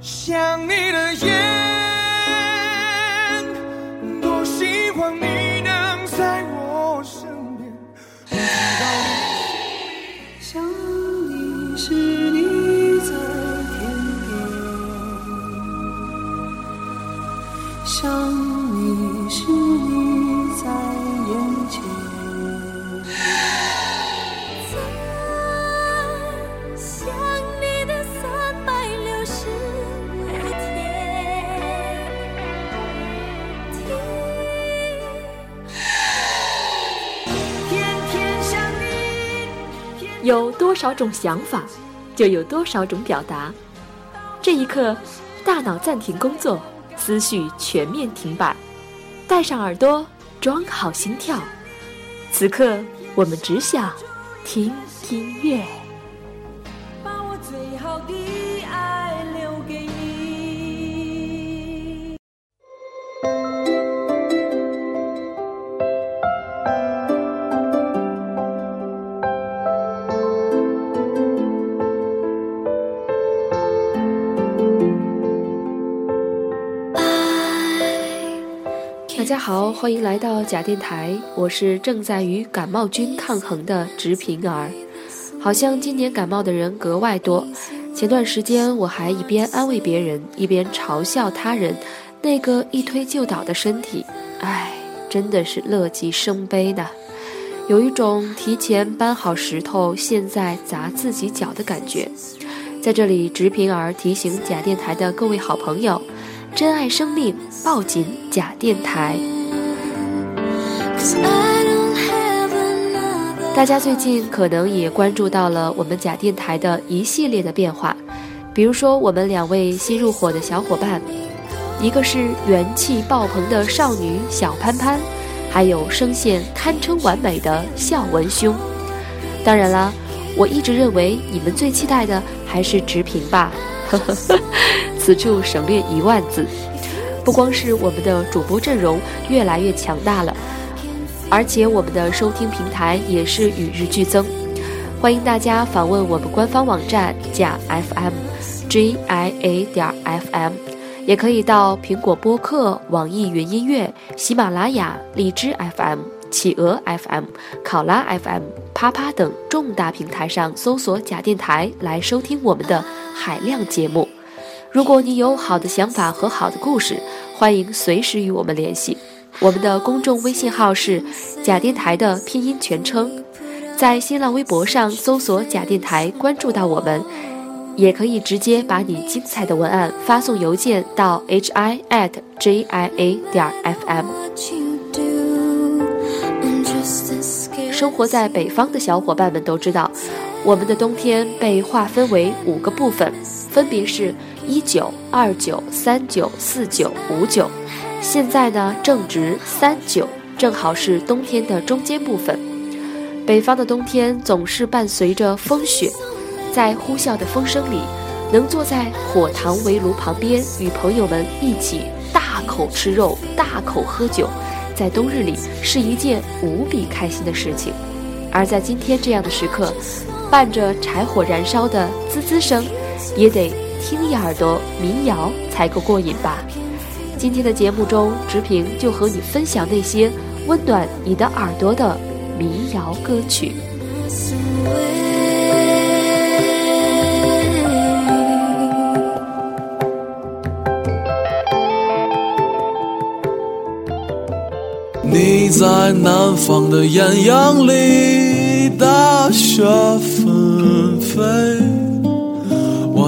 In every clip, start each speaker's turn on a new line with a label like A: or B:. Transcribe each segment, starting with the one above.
A: 想你的
B: 夜，
C: 有多少种想法，就有多少种表达。这一刻，大脑暂停工作，思绪全面停摆，戴上耳朵，装好心跳。此刻，我们只想听音乐。大家好，欢迎来到假电台，我是正在与感冒菌抗衡的直平儿。好像今年感冒的人格外多。前段时间我还一边安慰别人，一边嘲笑他人那个一推就倒的身体，唉，真的是乐极生悲呢。有一种提前搬好石头，现在砸自己脚的感觉。在这里，直平儿提醒假电台的各位好朋友。珍爱生命，抱紧假电台。大家最近可能也关注到了我们假电台的一系列的变化，比如说我们两位新入伙的小伙伴，一个是元气爆棚的少女小潘潘，还有声线堪称完美的笑文兄。当然啦，我一直认为你们最期待的还是直评吧。呵呵呵，此处省略一万字。不光是我们的主播阵容越来越强大了，而且我们的收听平台也是与日俱增。欢迎大家访问我们官方网站假 FM，G I A 点 F M，也可以到苹果播客、网易云音乐、喜马拉雅、荔枝 FM、企鹅 FM、考拉 FM、啪啪等重大平台上搜索“假电台”来收听我们的海量节目。如果你有好的想法和好的故事，欢迎随时与我们联系。我们的公众微信号是“假电台”的拼音全称，在新浪微博上搜索“假电台”，关注到我们，也可以直接把你精彩的文案发送邮件到 h i at j i a 点 f m。生活在北方的小伙伴们都知道，我们的冬天被划分为五个部分，分别是。一九、二九、三九、四九、五九，现在呢正值三九，正好是冬天的中间部分。北方的冬天总是伴随着风雪，在呼啸的风声里，能坐在火塘围炉旁边，与朋友们一起大口吃肉、大口喝酒，在冬日里是一件无比开心的事情。而在今天这样的时刻，伴着柴火燃烧的滋滋声，也得。听一耳朵民谣才够过瘾吧！今天的节目中，直平就和你分享那些温暖你的耳朵的民谣歌曲。
A: 你在南方的艳阳里，大雪纷飞。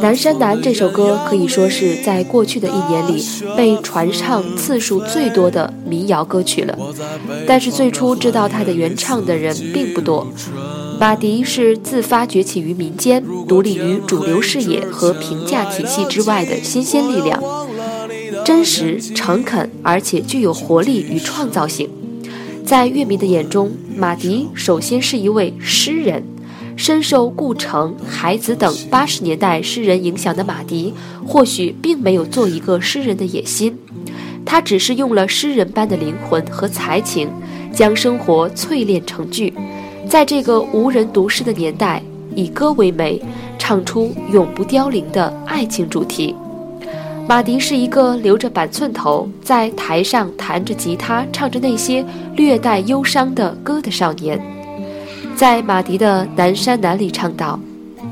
C: 南山南》这首歌可以说是在过去的一年里被传唱次数最多的民谣歌曲了。但是最初知道它的原唱的人并不多。马迪是自发崛起于民间、独立于主流视野和评价体系之外的新鲜力量，真实、诚恳，而且具有活力与创造性。在乐迷的眼中，马迪首先是一位诗人。深受顾城、海子等八十年代诗人影响的马迪，或许并没有做一个诗人的野心，他只是用了诗人般的灵魂和才情，将生活淬炼成句，在这个无人读诗的年代，以歌为媒，唱出永不凋零的爱情主题。马迪是一个留着板寸头，在台上弹着吉他，唱着那些略带忧伤的歌的少年。在马迪的《南山南》里唱道：“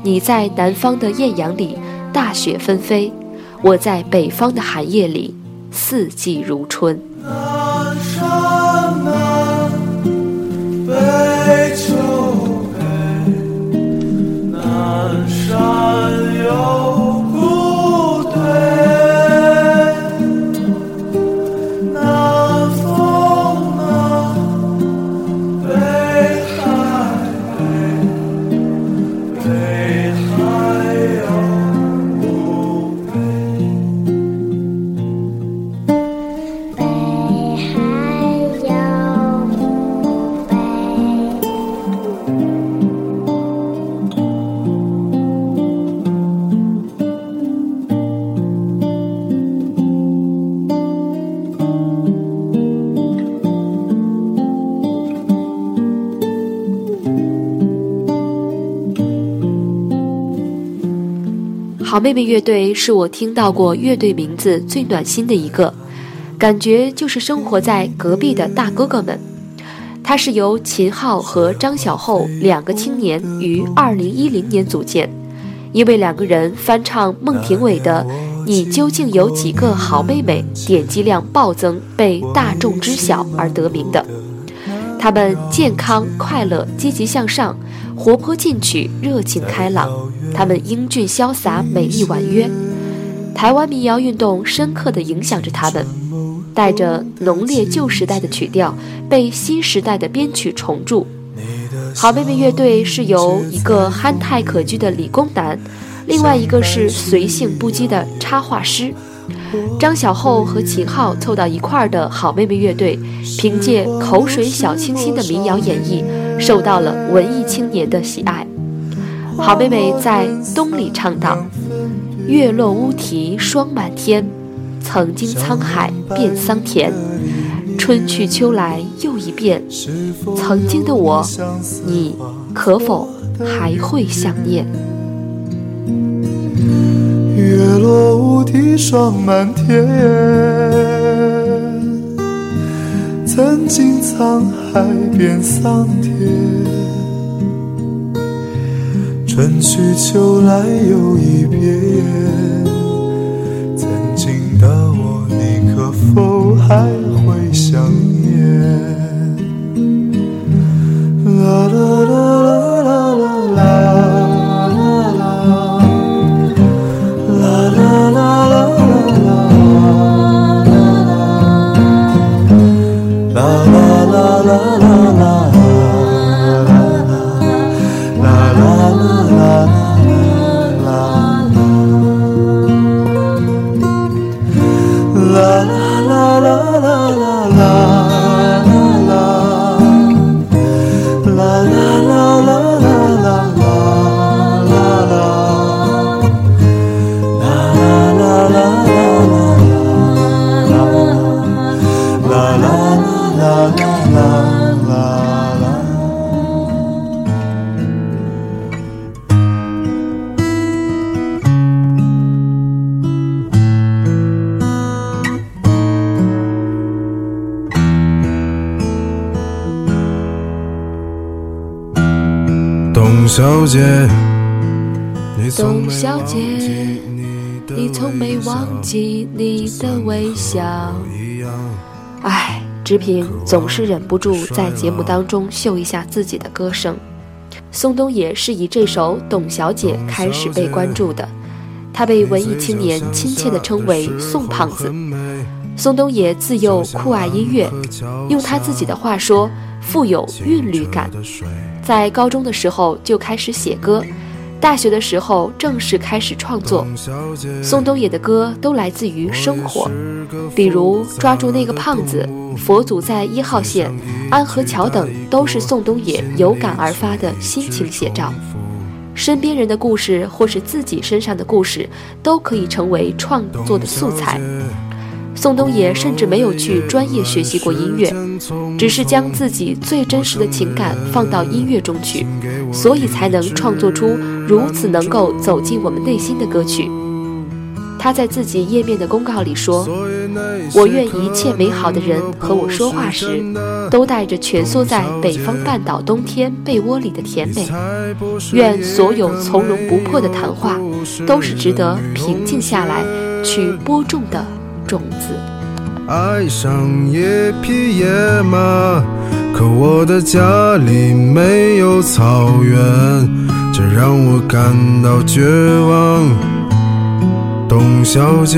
C: 你在南方的艳阳里，大雪纷飞；我在北方的寒夜里，四季如春。”
A: 南山南，北秋北，南山
C: 好妹妹乐队是我听到过乐队名字最暖心的一个，感觉就是生活在隔壁的大哥哥们。它是由秦昊和张小厚两个青年于二零一零年组建，因为两个人翻唱孟庭苇的《你究竟有几个好妹妹》，点击量暴增，被大众知晓而得名的。他们健康、快乐、积极向上，活泼进取、热情开朗。他们英俊潇洒、美丽婉约。台湾民谣运动深刻地影响着他们，带着浓烈旧时代的曲调，被新时代的编曲重铸。好妹妹乐队是由一个憨态可掬的理工男，另外一个是随性不羁的插画师。张小厚和秦昊凑到一块儿的好妹妹乐队，凭借口水小清新的民谣演绎，受到了文艺青年的喜爱。好妹妹在《冬》里唱道：“月落乌啼霜满天，曾经沧海变桑田。春去秋来又一遍，曾经的我，你可否还会想念？”
A: 霜满天，曾经沧海变桑田。春去秋来又一遍，曾经的我，你可否还会想念？啦啦啦啦啦啦啦姐，你从没
C: 董小姐
A: 忘记你
C: 从没忘记你的微笑。唉，直平总是忍不住在节目当中秀一下自己的歌声。宋冬野是以这首《董小姐》开始被关注的，他被文艺青年亲切地称为“宋胖子”。宋冬野自幼酷爱音乐，用他自己的话说，富有韵律感。在高中的时候就开始写歌，大学的时候正式开始创作，宋冬野的歌都来自于生活，比如《抓住那个胖子》《佛祖在一号线》《安河桥》等，都是宋冬野有感而发的心情写照。身边人的故事或是自己身上的故事，都可以成为创作的素材。宋冬野甚至没有去专业学习过音乐，只是将自己最真实的情感放到音乐中去，所以才能创作出如此能够走进我们内心的歌曲。他在自己页面的公告里说：“我愿一切美好的人和我说话时，都带着蜷缩在北方半岛冬天被窝里的甜美。愿所有从容不迫的谈话，都是值得平静下来去播种的。”种子。
D: 爱上一匹野马，可我的家里没有草原，这让我感到绝望。董小姐。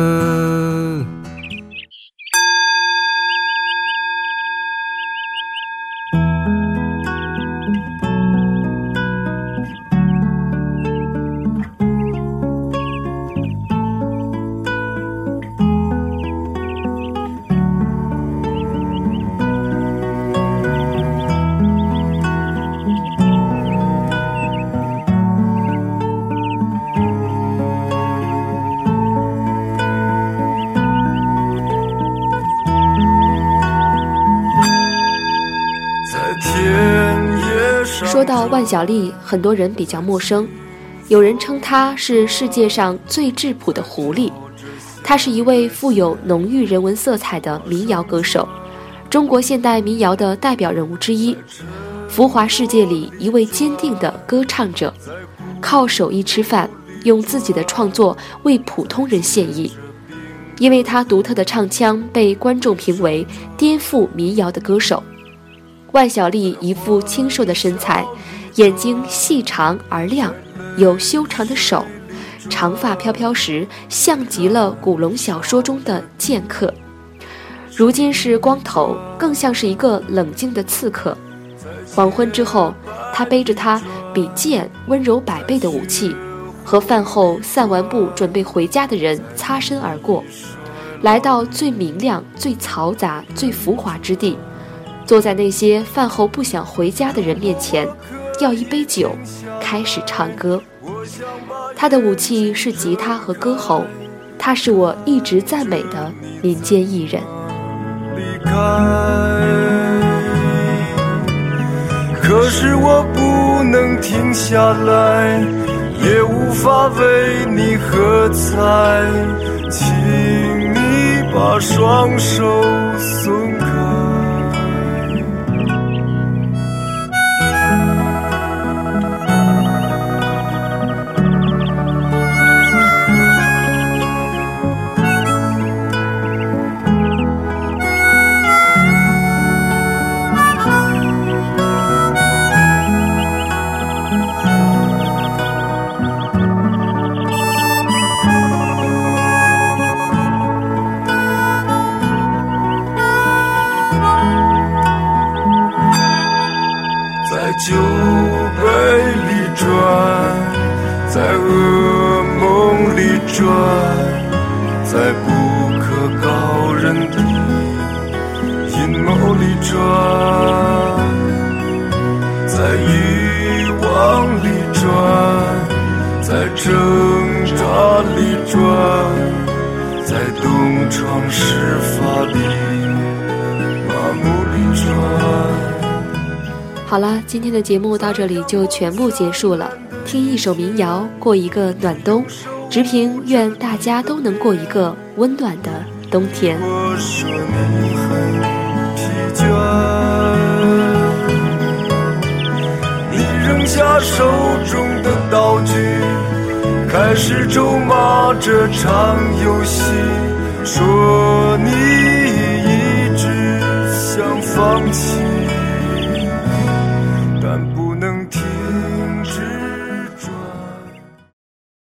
C: 到万晓利，很多人比较陌生，有人称她是世界上最质朴的狐狸。她是一位富有浓郁人文色彩的民谣歌手，中国现代民谣的代表人物之一，浮华世界里一位坚定的歌唱者，靠手艺吃饭，用自己的创作为普通人献艺。因为他独特的唱腔，被观众评为颠覆民谣的歌手。万晓利一副清瘦的身材，眼睛细长而亮，有修长的手，长发飘飘时像极了古龙小说中的剑客。如今是光头，更像是一个冷静的刺客。黄昏之后，他背着他比剑温柔百倍的武器，和饭后散完步准备回家的人擦身而过，来到最明亮、最嘈杂、最浮华之地。坐在那些饭后不想回家的人面前，要一杯酒，开始唱歌。他的武器是吉他和歌喉，他是我一直赞美的民间艺人。
D: 离开，可是我不能停下来，也无法为你喝彩，请你把双手
C: 今天的节目到这里就全部结束了。听一首民谣，过一个暖冬。直平愿大家都能过一个温暖的冬天。
A: 我说你很疲倦，你扔下手中的道具，开始咒骂这场游戏，说你一直想放弃。